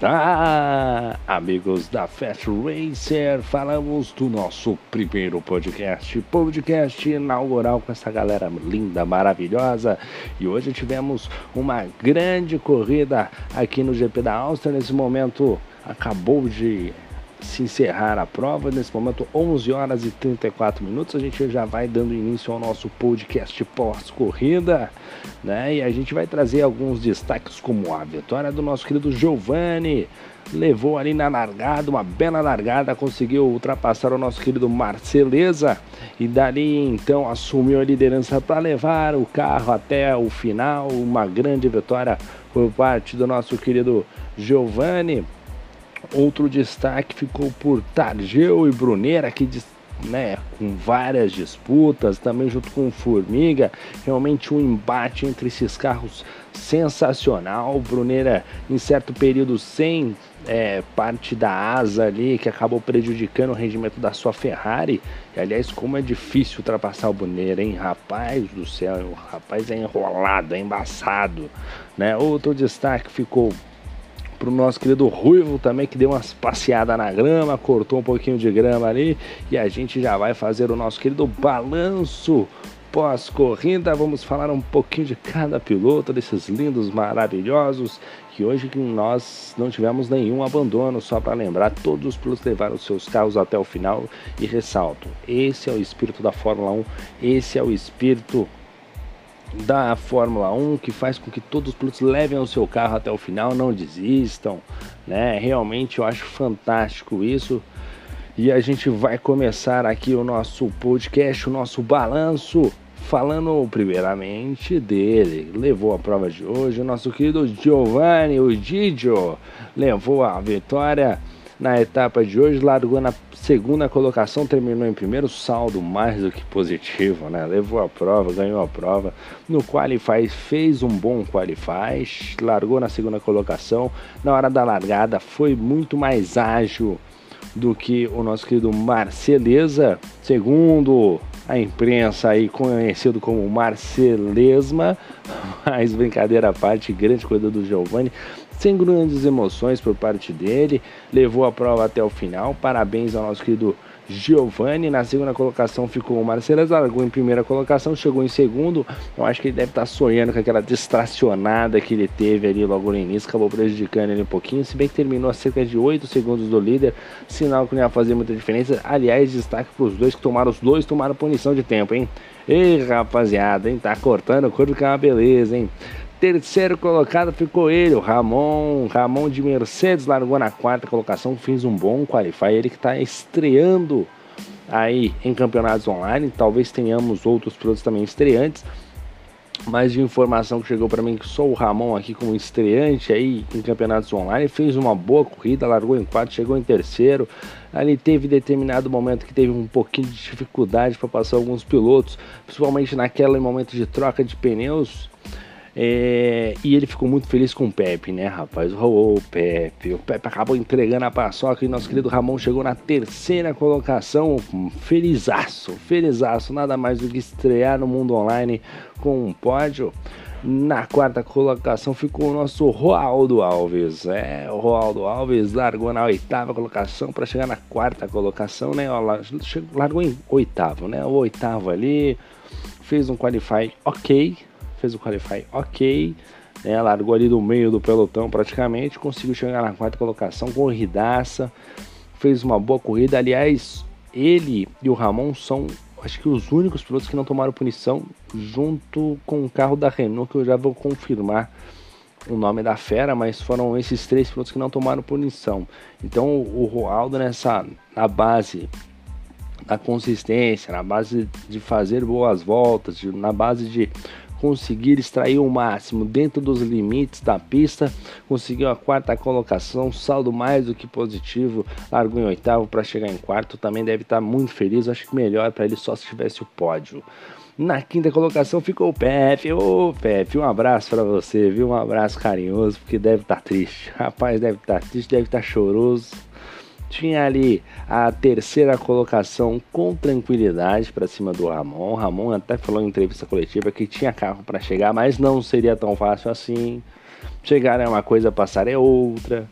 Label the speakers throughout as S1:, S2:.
S1: Ah, amigos da Fast Racer, falamos do nosso primeiro podcast, podcast inaugural com essa galera linda, maravilhosa. E hoje tivemos uma grande corrida aqui no GP da Áustria. Nesse momento acabou de se encerrar a prova. Nesse momento, 11 horas e 34 minutos. A gente já vai dando início ao nosso podcast pós-corrida, né? E a gente vai trazer alguns destaques, como a vitória do nosso querido Giovanni. Levou ali na largada, uma bela largada, conseguiu ultrapassar o nosso querido Marceleza e dali então assumiu a liderança para levar o carro até o final. Uma grande vitória por parte do nosso querido Giovanni. Outro destaque ficou por Targeu e Brunera, que né, com várias disputas, também junto com Formiga, realmente um embate entre esses carros sensacional. Brunera em certo período sem é, parte da asa ali, que acabou prejudicando o rendimento da sua Ferrari. E, aliás, como é difícil ultrapassar o Brunera, hein? Rapaz do céu, o rapaz é enrolado, é embaçado. Né? Outro destaque ficou pro nosso querido Ruivo também, que deu umas passeadas na grama, cortou um pouquinho de grama ali. E a gente já vai fazer o nosso querido balanço pós-corrida. Vamos falar um pouquinho de cada piloto, desses lindos, maravilhosos. Que hoje nós não tivemos nenhum abandono, só para lembrar, todos os pilotos levaram seus carros até o final. E ressalto: esse é o espírito da Fórmula 1, esse é o espírito da Fórmula 1 que faz com que todos os pilotos levem o seu carro até o final, não desistam, né? Realmente eu acho fantástico isso. E a gente vai começar aqui o nosso podcast, o nosso balanço, falando primeiramente dele. Levou a prova de hoje, o nosso querido Giovanni, o Didio, levou a vitória na etapa de hoje, largou na segunda colocação, terminou em primeiro, saldo mais do que positivo, né? Levou a prova, ganhou a prova. No Qualify fez um bom Qualify, largou na segunda colocação. Na hora da largada foi muito mais ágil do que o nosso querido Marceleza, segundo a imprensa aí conhecido como Marcelesma, mas brincadeira à parte, grande coisa do Giovanni, sem grandes emoções por parte dele, levou a prova até o final. Parabéns ao nosso querido Giovanni. Na segunda colocação ficou o Marcelo largou em primeira colocação, chegou em segundo. Eu acho que ele deve estar sonhando com aquela distracionada que ele teve ali logo no início, acabou prejudicando ele um pouquinho. Se bem que terminou a cerca de 8 segundos do líder, sinal que não ia fazer muita diferença. Aliás, destaque para os dois que tomaram, os dois tomaram punição de tempo, hein? Ei, rapaziada, hein? Tá cortando o corpo que é uma beleza, hein? Terceiro colocado ficou ele, o Ramon. Ramon de Mercedes largou na quarta colocação, fez um bom qualify. Ele que está estreando aí em campeonatos online. Talvez tenhamos outros pilotos também estreantes. Mas de informação que chegou para mim que só o Ramon aqui como estreante aí em campeonatos online fez uma boa corrida, largou em quarto, chegou em terceiro. Ali teve determinado momento que teve um pouquinho de dificuldade para passar alguns pilotos, principalmente naquele momento de troca de pneus é, e ele ficou muito feliz com o Pepe, né, rapaz? Oh, Pepe. O Pepe acabou entregando a paçoca e nosso querido Ramon chegou na terceira colocação. Felizaço, felizaço. Nada mais do que estrear no mundo online com um pódio. Na quarta colocação ficou o nosso Roaldo Alves. É, o Roaldo Alves largou na oitava colocação para chegar na quarta colocação, né? Largou em oitavo, né? O oitavo ali. Fez um qualify ok, fez o qualify ok, né, largou ali do meio do pelotão praticamente, conseguiu chegar na quarta colocação, corridaça, fez uma boa corrida. Aliás, ele e o Ramon são, acho que, os únicos pilotos que não tomaram punição, junto com o carro da Renault, que eu já vou confirmar o nome da fera, mas foram esses três pilotos que não tomaram punição. Então o Roaldo nessa na base da consistência, na base de fazer boas voltas, na base de conseguir extrair o máximo dentro dos limites da pista, conseguiu a quarta colocação, saldo mais do que positivo, largou em oitavo para chegar em quarto, também deve estar muito feliz, acho que melhor para ele só se tivesse o pódio. Na quinta colocação ficou o Pepe. Ô Pepe, um abraço para você, viu? Um abraço carinhoso, porque deve estar tá triste. Rapaz, deve estar tá triste, deve estar tá choroso tinha ali a terceira colocação com tranquilidade para cima do Ramon. Ramon até falou em entrevista coletiva que tinha carro para chegar, mas não seria tão fácil assim. Chegar é uma coisa, passar é outra.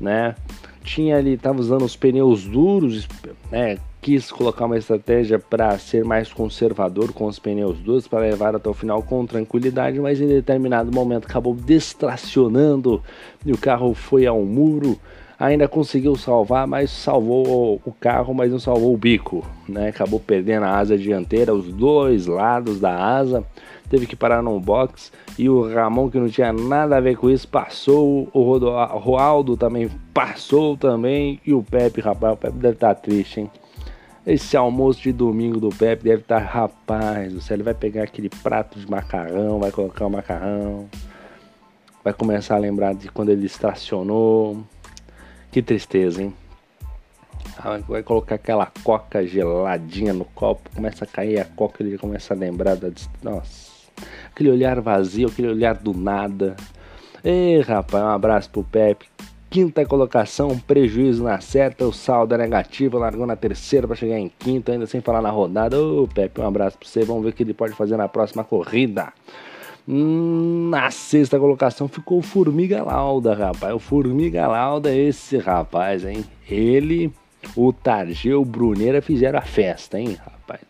S1: né? Tinha ali, tava usando os pneus duros, né? Quis colocar uma estratégia para ser mais conservador com os pneus duros para levar até o final com tranquilidade, mas em determinado momento acabou distracionando e o carro foi ao muro ainda conseguiu salvar, mas salvou o carro, mas não salvou o bico, né? Acabou perdendo a asa dianteira, os dois lados da asa, teve que parar no box e o Ramon que não tinha nada a ver com isso passou, o Roaldo também passou também. E o Pepe, rapaz, o Pepe deve estar tá triste, hein? Esse almoço de domingo do Pepe deve estar, tá, rapaz, do ele vai pegar aquele prato de macarrão, vai colocar o macarrão, vai começar a lembrar de quando ele estacionou, que tristeza, hein? Vai colocar aquela coca geladinha no copo, começa a cair a coca, ele começa a lembrar da. Nossa, aquele olhar vazio, aquele olhar do nada. Ei, rapaz, um abraço pro Pepe. Quinta colocação, prejuízo na certa, o saldo é negativo, largou na terceira para chegar em quinta, ainda sem falar na rodada. Ô, Pepe, um abraço pra você, vamos ver o que ele pode fazer na próxima corrida. Na sexta colocação ficou o Formiga Lauda, rapaz. O Formiga Lauda, esse rapaz, hein? Ele, o Targeu, o Bruneira fizeram a festa, hein, rapaz?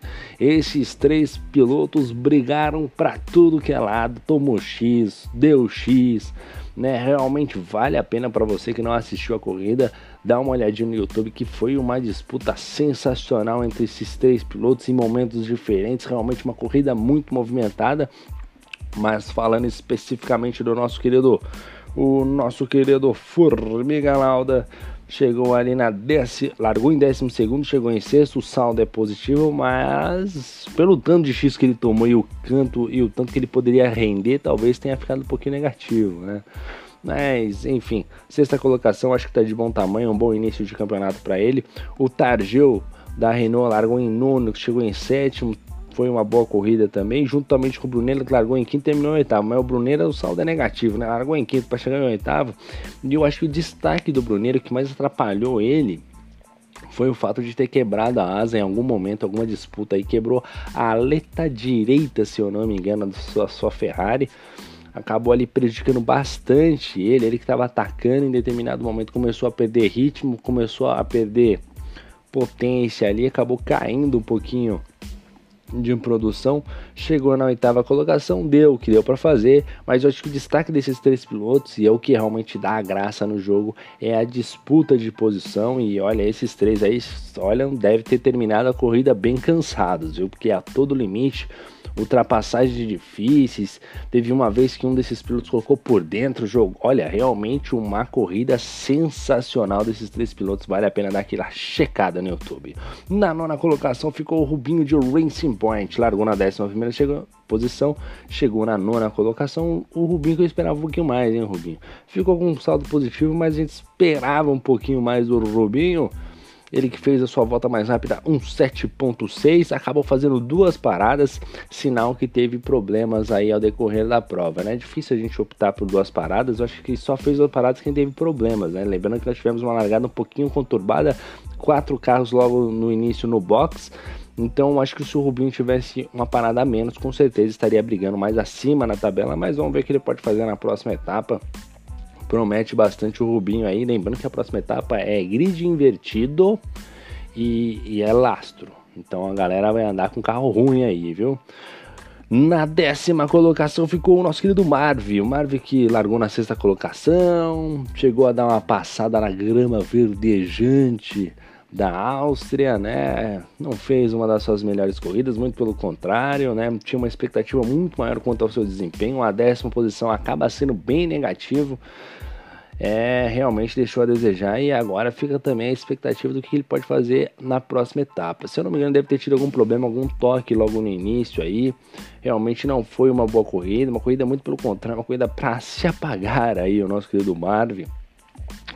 S1: Esses três pilotos brigaram pra tudo que é lado, tomou X, deu X, né? Realmente vale a pena para você que não assistiu a corrida, dar uma olhadinha no YouTube que foi uma disputa sensacional entre esses três pilotos em momentos diferentes, realmente uma corrida muito movimentada mas falando especificamente do nosso querido, o nosso querido Formiga Lauda, chegou ali na décima, largou em décimo segundo, chegou em sexto, o saldo é positivo, mas pelo tanto de X que ele tomou e o canto e o tanto que ele poderia render, talvez tenha ficado um pouquinho negativo, né? Mas, enfim, sexta colocação, acho que tá de bom tamanho, um bom início de campeonato para ele. O Targeu da Renault largou em nono, chegou em sétimo, foi uma boa corrida também, juntamente com o Brunello que largou em quinto e terminou em oitavo. Mas o Brunello, o saldo é negativo, né? Largou em quinto para chegar em oitavo. E eu acho que o destaque do Brunello que mais atrapalhou ele foi o fato de ter quebrado a asa em algum momento, alguma disputa aí, quebrou a aleta direita, se eu não me engano, da sua, sua Ferrari. Acabou ali prejudicando bastante ele, ele que estava atacando em determinado momento começou a perder ritmo, começou a perder potência ali, acabou caindo um pouquinho de produção, chegou na oitava colocação, deu o que deu para fazer, mas eu acho que o destaque desses três pilotos, e é o que realmente dá a graça no jogo, é a disputa de posição, e olha, esses três aí, olha, deve ter terminado a corrida bem cansados, viu, porque a todo limite, ultrapassagens difíceis. Teve uma vez que um desses pilotos colocou por dentro o jogo. Olha, realmente uma corrida sensacional desses três pilotos. Vale a pena dar aquela checada no YouTube. Na nona colocação ficou o Rubinho de Racing Point. Largou na décima primeira chegou, posição, chegou na nona colocação. O Rubinho que eu esperava um pouquinho mais, hein, Rubinho? Ficou com um saldo positivo, mas a gente esperava um pouquinho mais do Rubinho. Ele que fez a sua volta mais rápida, um 7.6, acabou fazendo duas paradas, sinal que teve problemas aí ao decorrer da prova, né? É difícil a gente optar por duas paradas, eu acho que só fez duas paradas quem teve problemas, né? Lembrando que nós tivemos uma largada um pouquinho conturbada, quatro carros logo no início no box, então acho que se o Rubinho tivesse uma parada a menos, com certeza estaria brigando mais acima na tabela, mas vamos ver o que ele pode fazer na próxima etapa promete bastante o Rubinho aí. Lembrando que a próxima etapa é grid invertido e, e é lastro. Então a galera vai andar com carro ruim aí, viu? Na décima colocação ficou o nosso querido Marv. O Marv que largou na sexta colocação, chegou a dar uma passada na grama verdejante da Áustria, né? Não fez uma das suas melhores corridas, muito pelo contrário, né? Tinha uma expectativa muito maior quanto ao seu desempenho. A décima posição acaba sendo bem negativo é, realmente deixou a desejar e agora fica também a expectativa do que ele pode fazer na próxima etapa. Se eu não me engano, deve ter tido algum problema, algum toque logo no início aí. Realmente não foi uma boa corrida, uma corrida muito pelo contrário, uma corrida para se apagar aí o nosso querido Marvin.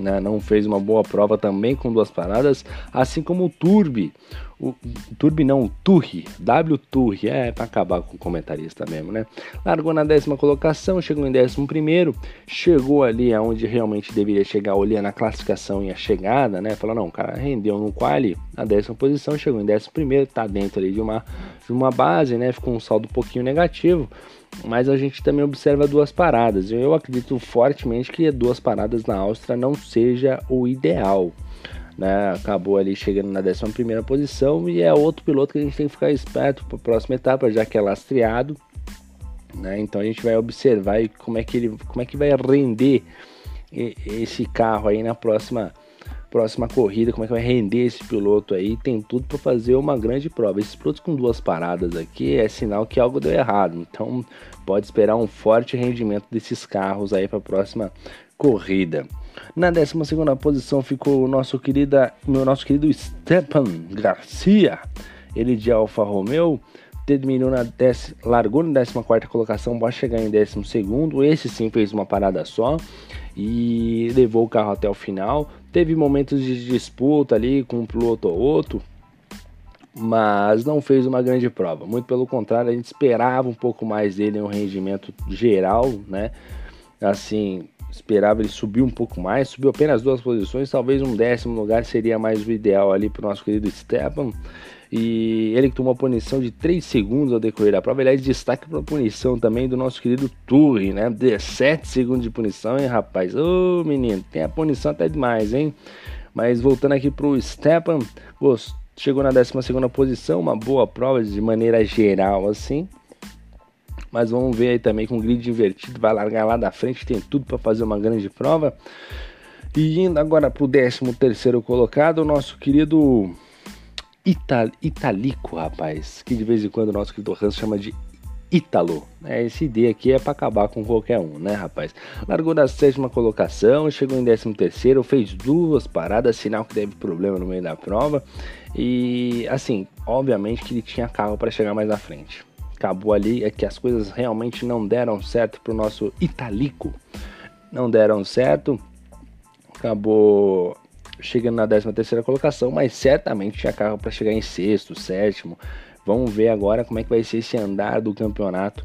S1: Né, não fez uma boa prova também com duas paradas, assim como o Turbi. O Turbi não, o Turri, W Turri, é para acabar com o comentarista mesmo, né? Largou na décima colocação, chegou em décimo primeiro, chegou ali aonde realmente deveria chegar, olhando a classificação e a chegada, né? Falou, não, o cara rendeu no quali, na décima posição, chegou em décimo primeiro, tá dentro ali de uma, de uma base, né? Ficou um saldo um pouquinho negativo, mas a gente também observa duas paradas. Eu acredito fortemente que duas paradas na Áustria não seja o ideal né? Acabou ali chegando na 11 primeira posição e é outro piloto que a gente tem que ficar esperto para a próxima etapa, já que é lastreado, né? Então a gente vai observar como é que ele, como é que vai render esse carro aí na próxima próxima corrida, como é que vai render esse piloto aí, tem tudo para fazer uma grande prova. Esses pilotos com duas paradas aqui é sinal que algo deu errado. Então pode esperar um forte rendimento desses carros aí para a próxima corrida. Na 12 posição ficou o nosso, querida, meu nosso querido Stepan Garcia, ele de Alfa Romeo. Terminou na dec... largou na 14 colocação, vai chegar em 12. Esse sim fez uma parada só e levou o carro até o final. Teve momentos de disputa ali com um piloto ou outro, mas não fez uma grande prova. Muito pelo contrário, a gente esperava um pouco mais dele em um rendimento geral, né? Assim, esperava ele subir um pouco mais, subiu apenas duas posições, talvez um décimo lugar seria mais o ideal ali para o nosso querido Stepan. E ele que tomou a punição de 3 segundos ao decorrer da prova. Aliás, destaque para a punição também do nosso querido Turri, né? 17 segundos de punição, hein, rapaz? Ô, menino, tem a punição até demais, hein? Mas voltando aqui para o Stepan, chegou na 12 posição, uma boa prova de maneira geral, assim mas vamos ver aí também com o grid invertido, vai largar lá da frente, tem tudo para fazer uma grande prova. E indo agora para o 13 terceiro colocado, o nosso querido Ital Italico, rapaz, que de vez em quando o nosso querido Hans chama de Ítalo. É, esse ID aqui é para acabar com qualquer um, né, rapaz? Largou da sétima colocação, chegou em 13 terceiro, fez duas paradas, sinal que teve problema no meio da prova. E assim, obviamente que ele tinha carro para chegar mais à frente acabou ali é que as coisas realmente não deram certo para o nosso Italico. Não deram certo, acabou chegando na 13 terceira colocação, mas certamente tinha carro para chegar em sexto, sétimo. Vamos ver agora como é que vai ser esse andar do campeonato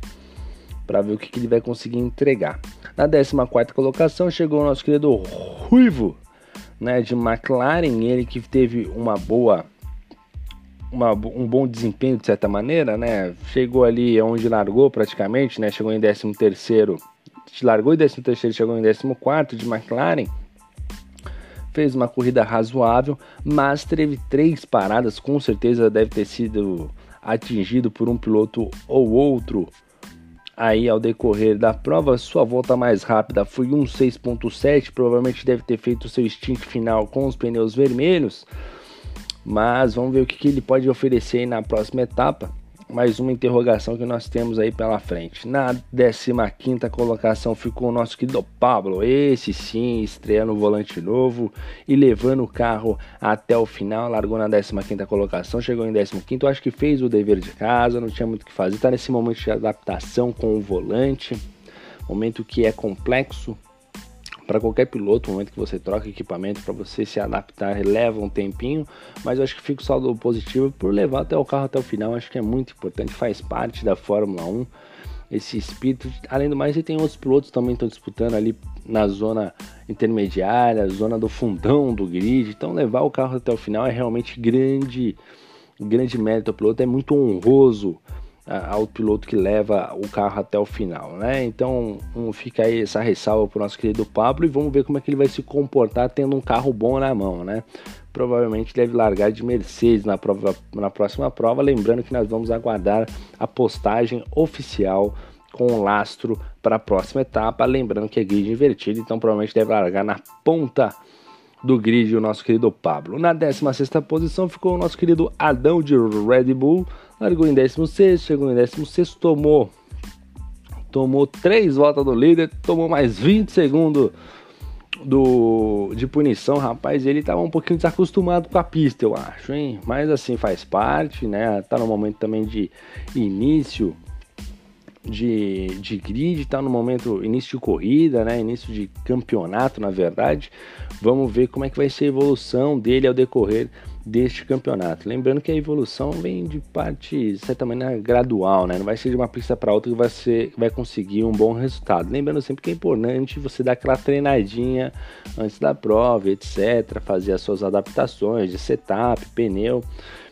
S1: para ver o que, que, ele vai conseguir entregar. Na 14 quarta colocação chegou o nosso querido Ruivo, né, de McLaren, ele que teve uma boa uma, um bom desempenho de certa maneira, né? Chegou ali onde largou praticamente, né? Chegou em 13 terceiro, largou em 13 terceiro, chegou em 14 quarto de McLaren. Fez uma corrida razoável, mas teve três paradas, com certeza deve ter sido atingido por um piloto ou outro aí ao decorrer da prova. Sua volta mais rápida foi 1.6.7, provavelmente deve ter feito seu stint final com os pneus vermelhos. Mas vamos ver o que, que ele pode oferecer na próxima etapa. Mais uma interrogação que nós temos aí pela frente. Na 15 colocação ficou o nosso querido Pablo. Esse sim, estreando o volante novo e levando o carro até o final. Largou na 15 colocação, chegou em 15. Acho que fez o dever de casa, não tinha muito o que fazer. Está nesse momento de adaptação com o volante. Momento que é complexo, para qualquer piloto, no momento que você troca equipamento, para você se adaptar, leva um tempinho, mas eu acho que fica o saldo positivo por levar até o carro até o final, acho que é muito importante, faz parte da Fórmula 1 esse espírito. Além do mais, você tem outros pilotos também estão disputando ali na zona intermediária, zona do fundão do grid. Então, levar o carro até o final é realmente grande, grande mérito ao piloto, é muito honroso ao piloto que leva o carro até o final, né? Então um, fica aí essa ressalva para o nosso querido Pablo e vamos ver como é que ele vai se comportar tendo um carro bom na mão, né? Provavelmente deve largar de Mercedes na, prova, na próxima prova, lembrando que nós vamos aguardar a postagem oficial com o lastro para a próxima etapa, lembrando que é grid invertido, então provavelmente deve largar na ponta do grid o nosso querido Pablo. Na 16 posição ficou o nosso querido Adão de Red Bull, largou em 16, chegou em 16, tomou tomou três voltas do líder, tomou mais 20 segundos do, de punição, rapaz, ele estava um pouquinho desacostumado com a pista, eu acho, hein? Mas assim faz parte, né? Tá no momento também de início de, de grid, tá no momento início de corrida, né? Início de campeonato, na verdade. Vamos ver como é que vai ser a evolução dele ao decorrer deste campeonato. Lembrando que a evolução vem de parte, de certa maneira, gradual, né? Não vai ser de uma pista para outra que vai, ser, vai conseguir um bom resultado. Lembrando sempre que é importante você dar aquela treinadinha antes da prova, etc. Fazer as suas adaptações de setup, pneu.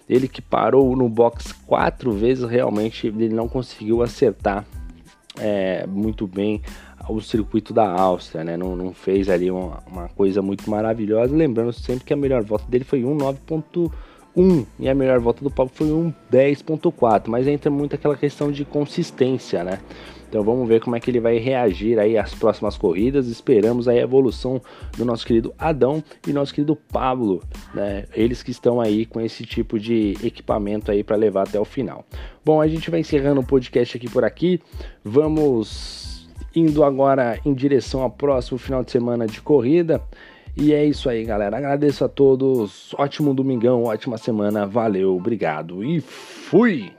S1: Ele que parou no box quatro vezes, realmente ele não conseguiu acertar é, muito bem o circuito da Áustria, né? Não, não fez ali uma, uma, coisa muito maravilhosa. Lembrando sempre que a melhor volta dele foi 1,9.1 e a melhor volta do Pablo foi 1,10.4. Mas entra muito aquela questão de consistência, né? Então vamos ver como é que ele vai reagir aí às próximas corridas. Esperamos a evolução do nosso querido Adão e nosso querido Pablo, né? Eles que estão aí com esse tipo de equipamento aí para levar até o final. Bom, a gente vai encerrando o podcast aqui por aqui. Vamos indo agora em direção ao próximo final de semana de corrida. E é isso aí, galera. Agradeço a todos. Ótimo domingão, ótima semana. Valeu, obrigado e fui!